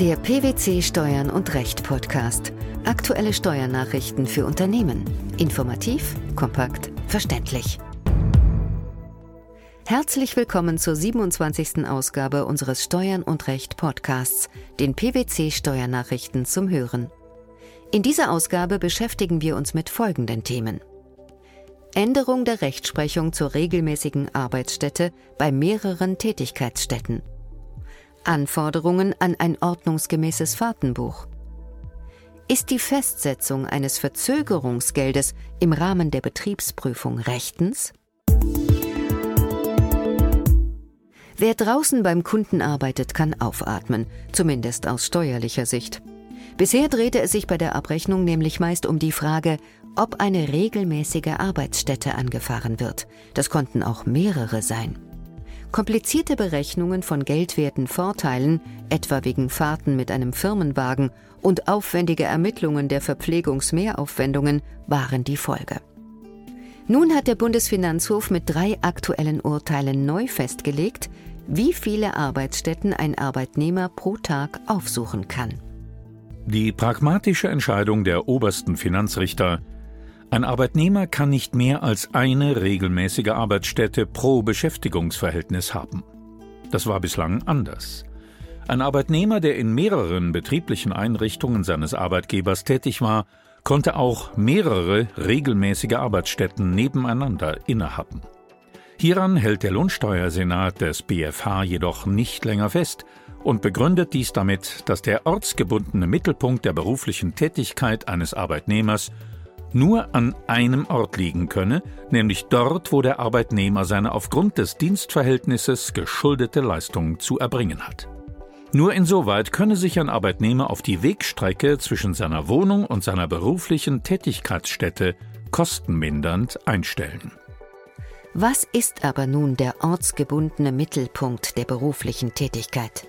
Der PwC Steuern und Recht Podcast. Aktuelle Steuernachrichten für Unternehmen. Informativ, kompakt, verständlich. Herzlich willkommen zur 27. Ausgabe unseres Steuern und Recht Podcasts, den PwC Steuernachrichten zum Hören. In dieser Ausgabe beschäftigen wir uns mit folgenden Themen. Änderung der Rechtsprechung zur regelmäßigen Arbeitsstätte bei mehreren Tätigkeitsstätten. Anforderungen an ein ordnungsgemäßes Fahrtenbuch. Ist die Festsetzung eines Verzögerungsgeldes im Rahmen der Betriebsprüfung rechtens? Wer draußen beim Kunden arbeitet, kann aufatmen, zumindest aus steuerlicher Sicht. Bisher drehte es sich bei der Abrechnung nämlich meist um die Frage, ob eine regelmäßige Arbeitsstätte angefahren wird. Das konnten auch mehrere sein. Komplizierte Berechnungen von geldwerten Vorteilen, etwa wegen Fahrten mit einem Firmenwagen, und aufwendige Ermittlungen der Verpflegungsmehraufwendungen waren die Folge. Nun hat der Bundesfinanzhof mit drei aktuellen Urteilen neu festgelegt, wie viele Arbeitsstätten ein Arbeitnehmer pro Tag aufsuchen kann. Die pragmatische Entscheidung der obersten Finanzrichter ein Arbeitnehmer kann nicht mehr als eine regelmäßige Arbeitsstätte pro Beschäftigungsverhältnis haben. Das war bislang anders. Ein Arbeitnehmer, der in mehreren betrieblichen Einrichtungen seines Arbeitgebers tätig war, konnte auch mehrere regelmäßige Arbeitsstätten nebeneinander innehaben. Hieran hält der Lohnsteuersenat des BFH jedoch nicht länger fest und begründet dies damit, dass der ortsgebundene Mittelpunkt der beruflichen Tätigkeit eines Arbeitnehmers nur an einem Ort liegen könne, nämlich dort, wo der Arbeitnehmer seine aufgrund des Dienstverhältnisses geschuldete Leistung zu erbringen hat. Nur insoweit könne sich ein Arbeitnehmer auf die Wegstrecke zwischen seiner Wohnung und seiner beruflichen Tätigkeitsstätte kostenmindernd einstellen. Was ist aber nun der ortsgebundene Mittelpunkt der beruflichen Tätigkeit?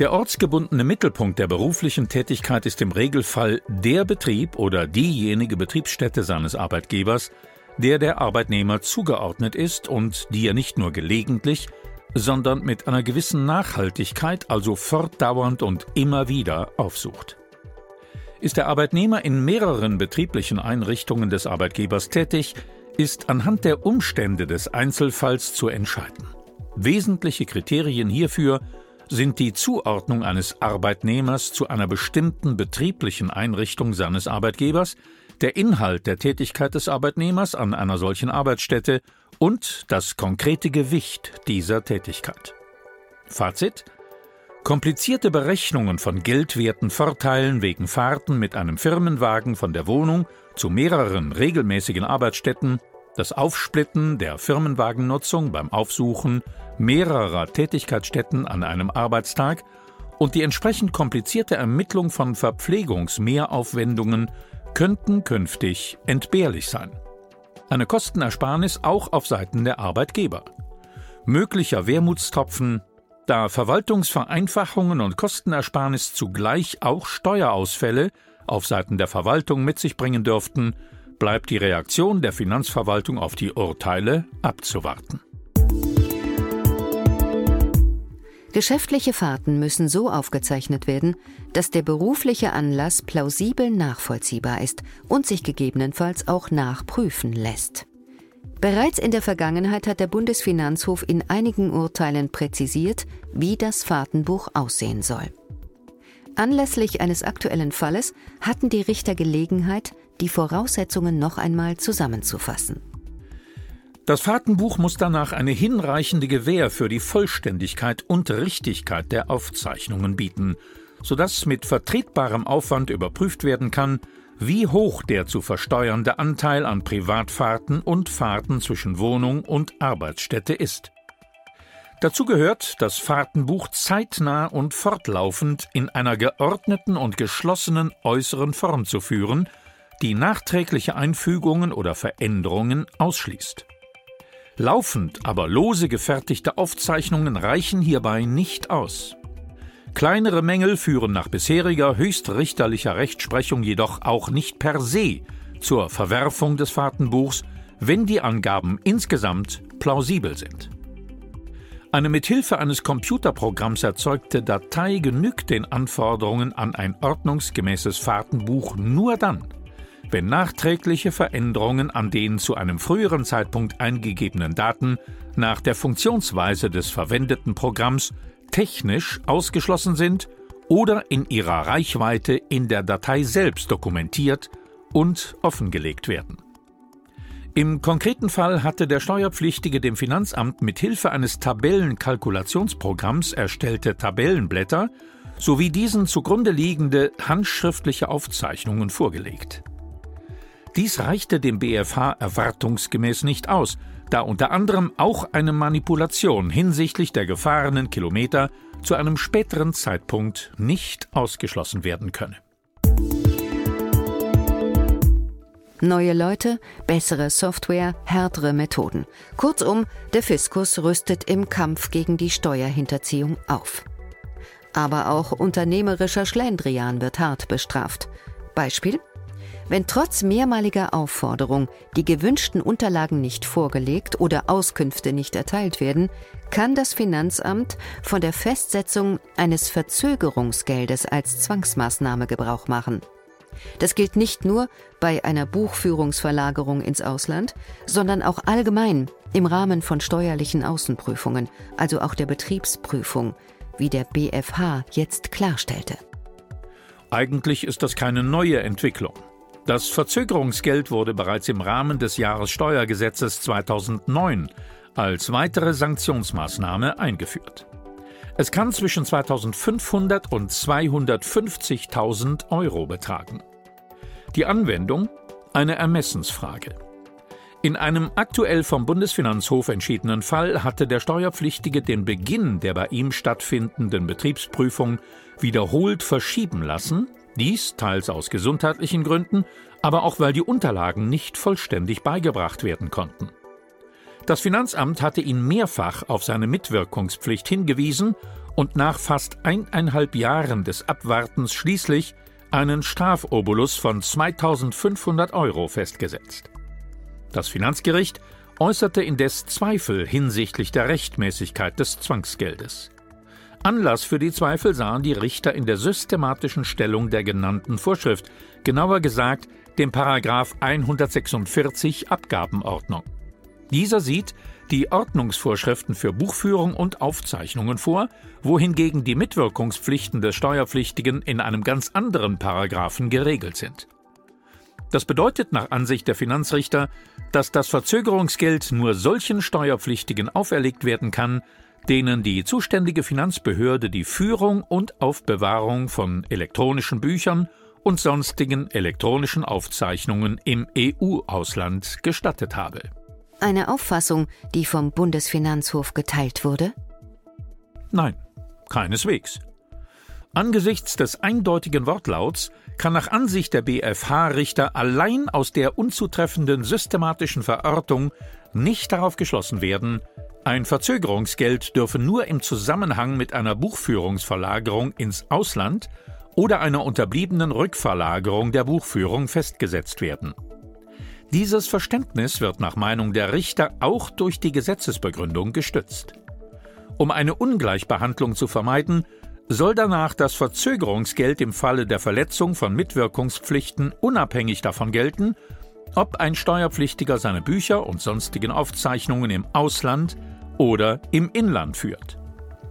Der ortsgebundene Mittelpunkt der beruflichen Tätigkeit ist im Regelfall der Betrieb oder diejenige Betriebsstätte seines Arbeitgebers, der der Arbeitnehmer zugeordnet ist und die er nicht nur gelegentlich, sondern mit einer gewissen Nachhaltigkeit, also fortdauernd und immer wieder aufsucht. Ist der Arbeitnehmer in mehreren betrieblichen Einrichtungen des Arbeitgebers tätig, ist anhand der Umstände des Einzelfalls zu entscheiden. Wesentliche Kriterien hierfür sind die Zuordnung eines Arbeitnehmers zu einer bestimmten betrieblichen Einrichtung seines Arbeitgebers, der Inhalt der Tätigkeit des Arbeitnehmers an einer solchen Arbeitsstätte und das konkrete Gewicht dieser Tätigkeit. Fazit Komplizierte Berechnungen von geldwerten Vorteilen wegen Fahrten mit einem Firmenwagen von der Wohnung zu mehreren regelmäßigen Arbeitsstätten das Aufsplitten der Firmenwagennutzung beim Aufsuchen mehrerer Tätigkeitsstätten an einem Arbeitstag und die entsprechend komplizierte Ermittlung von Verpflegungsmehraufwendungen könnten künftig entbehrlich sein. Eine Kostenersparnis auch auf Seiten der Arbeitgeber. Möglicher Wermutstropfen, da Verwaltungsvereinfachungen und Kostenersparnis zugleich auch Steuerausfälle auf Seiten der Verwaltung mit sich bringen dürften, bleibt die Reaktion der Finanzverwaltung auf die Urteile abzuwarten. Geschäftliche Fahrten müssen so aufgezeichnet werden, dass der berufliche Anlass plausibel nachvollziehbar ist und sich gegebenenfalls auch nachprüfen lässt. Bereits in der Vergangenheit hat der Bundesfinanzhof in einigen Urteilen präzisiert, wie das Fahrtenbuch aussehen soll. Anlässlich eines aktuellen Falles hatten die Richter Gelegenheit, die Voraussetzungen noch einmal zusammenzufassen. Das Fahrtenbuch muss danach eine hinreichende Gewähr für die Vollständigkeit und Richtigkeit der Aufzeichnungen bieten, sodass mit vertretbarem Aufwand überprüft werden kann, wie hoch der zu versteuernde Anteil an Privatfahrten und Fahrten zwischen Wohnung und Arbeitsstätte ist. Dazu gehört, das Fahrtenbuch zeitnah und fortlaufend in einer geordneten und geschlossenen äußeren Form zu führen, die nachträgliche Einfügungen oder Veränderungen ausschließt. Laufend, aber lose gefertigte Aufzeichnungen reichen hierbei nicht aus. Kleinere Mängel führen nach bisheriger höchstrichterlicher Rechtsprechung jedoch auch nicht per se zur Verwerfung des Fahrtenbuchs, wenn die Angaben insgesamt plausibel sind. Eine mithilfe eines Computerprogramms erzeugte Datei genügt den Anforderungen an ein ordnungsgemäßes Fahrtenbuch nur dann, wenn nachträgliche Veränderungen an den zu einem früheren Zeitpunkt eingegebenen Daten nach der Funktionsweise des verwendeten Programms technisch ausgeschlossen sind oder in ihrer Reichweite in der Datei selbst dokumentiert und offengelegt werden. Im konkreten Fall hatte der Steuerpflichtige dem Finanzamt mit Hilfe eines Tabellenkalkulationsprogramms erstellte Tabellenblätter sowie diesen zugrunde liegende handschriftliche Aufzeichnungen vorgelegt. Dies reichte dem BFH erwartungsgemäß nicht aus, da unter anderem auch eine Manipulation hinsichtlich der gefahrenen Kilometer zu einem späteren Zeitpunkt nicht ausgeschlossen werden könne. Neue Leute, bessere Software, härtere Methoden. Kurzum, der Fiskus rüstet im Kampf gegen die Steuerhinterziehung auf. Aber auch unternehmerischer Schlendrian wird hart bestraft. Beispiel wenn trotz mehrmaliger Aufforderung die gewünschten Unterlagen nicht vorgelegt oder Auskünfte nicht erteilt werden, kann das Finanzamt von der Festsetzung eines Verzögerungsgeldes als Zwangsmaßnahme Gebrauch machen. Das gilt nicht nur bei einer Buchführungsverlagerung ins Ausland, sondern auch allgemein im Rahmen von steuerlichen Außenprüfungen, also auch der Betriebsprüfung, wie der BFH jetzt klarstellte. Eigentlich ist das keine neue Entwicklung. Das Verzögerungsgeld wurde bereits im Rahmen des Jahressteuergesetzes 2009 als weitere Sanktionsmaßnahme eingeführt. Es kann zwischen 2500 und 250.000 Euro betragen. Die Anwendung eine Ermessensfrage. In einem aktuell vom Bundesfinanzhof entschiedenen Fall hatte der Steuerpflichtige den Beginn der bei ihm stattfindenden Betriebsprüfung wiederholt verschieben lassen, dies teils aus gesundheitlichen Gründen, aber auch weil die Unterlagen nicht vollständig beigebracht werden konnten. Das Finanzamt hatte ihn mehrfach auf seine Mitwirkungspflicht hingewiesen und nach fast eineinhalb Jahren des Abwartens schließlich einen Strafobolus von 2500 Euro festgesetzt. Das Finanzgericht äußerte indes Zweifel hinsichtlich der Rechtmäßigkeit des Zwangsgeldes. Anlass für die Zweifel sahen die Richter in der systematischen Stellung der genannten Vorschrift, genauer gesagt dem Paragraph 146 Abgabenordnung. Dieser sieht die Ordnungsvorschriften für Buchführung und Aufzeichnungen vor, wohingegen die Mitwirkungspflichten des Steuerpflichtigen in einem ganz anderen Paragraphen geregelt sind. Das bedeutet nach Ansicht der Finanzrichter, dass das Verzögerungsgeld nur solchen Steuerpflichtigen auferlegt werden kann, denen die zuständige Finanzbehörde die Führung und Aufbewahrung von elektronischen Büchern und sonstigen elektronischen Aufzeichnungen im EU-Ausland gestattet habe. Eine Auffassung, die vom Bundesfinanzhof geteilt wurde? Nein, keineswegs. Angesichts des eindeutigen Wortlauts kann nach Ansicht der BFH-Richter allein aus der unzutreffenden systematischen Verortung nicht darauf geschlossen werden, ein Verzögerungsgeld dürfe nur im Zusammenhang mit einer Buchführungsverlagerung ins Ausland oder einer unterbliebenen Rückverlagerung der Buchführung festgesetzt werden. Dieses Verständnis wird nach Meinung der Richter auch durch die Gesetzesbegründung gestützt. Um eine Ungleichbehandlung zu vermeiden, soll danach das Verzögerungsgeld im Falle der Verletzung von Mitwirkungspflichten unabhängig davon gelten, ob ein Steuerpflichtiger seine Bücher und sonstigen Aufzeichnungen im Ausland oder im Inland führt.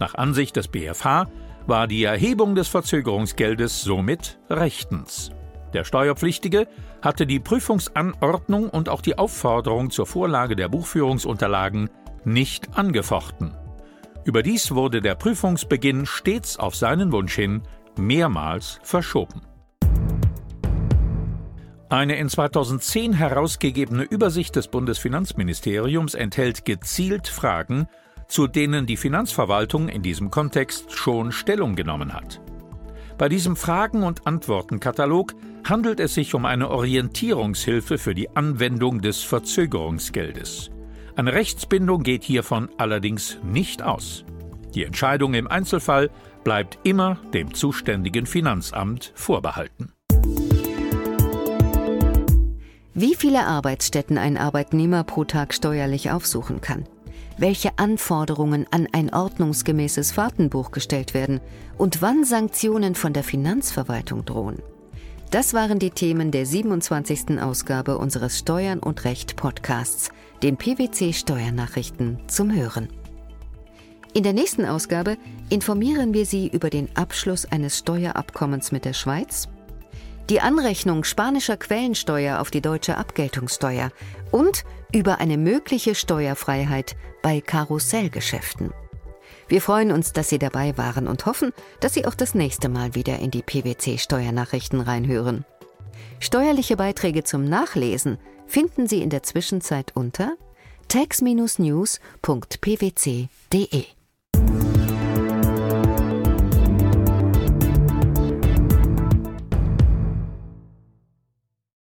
Nach Ansicht des BFH war die Erhebung des Verzögerungsgeldes somit rechtens. Der Steuerpflichtige hatte die Prüfungsanordnung und auch die Aufforderung zur Vorlage der Buchführungsunterlagen nicht angefochten. Überdies wurde der Prüfungsbeginn stets auf seinen Wunsch hin mehrmals verschoben. Eine in 2010 herausgegebene Übersicht des Bundesfinanzministeriums enthält gezielt Fragen, zu denen die Finanzverwaltung in diesem Kontext schon Stellung genommen hat. Bei diesem Fragen- und Antwortenkatalog handelt es sich um eine Orientierungshilfe für die Anwendung des Verzögerungsgeldes. Eine Rechtsbindung geht hiervon allerdings nicht aus. Die Entscheidung im Einzelfall bleibt immer dem zuständigen Finanzamt vorbehalten. Wie viele Arbeitsstätten ein Arbeitnehmer pro Tag steuerlich aufsuchen kann, welche Anforderungen an ein ordnungsgemäßes Fahrtenbuch gestellt werden und wann Sanktionen von der Finanzverwaltung drohen. Das waren die Themen der 27. Ausgabe unseres Steuern und Recht Podcasts, den PwC Steuernachrichten zum Hören. In der nächsten Ausgabe informieren wir Sie über den Abschluss eines Steuerabkommens mit der Schweiz, die Anrechnung spanischer Quellensteuer auf die deutsche Abgeltungssteuer und über eine mögliche Steuerfreiheit bei Karussellgeschäften. Wir freuen uns, dass Sie dabei waren und hoffen, dass Sie auch das nächste Mal wieder in die PwC Steuernachrichten reinhören. Steuerliche Beiträge zum Nachlesen finden Sie in der Zwischenzeit unter tax-news.pwc.de.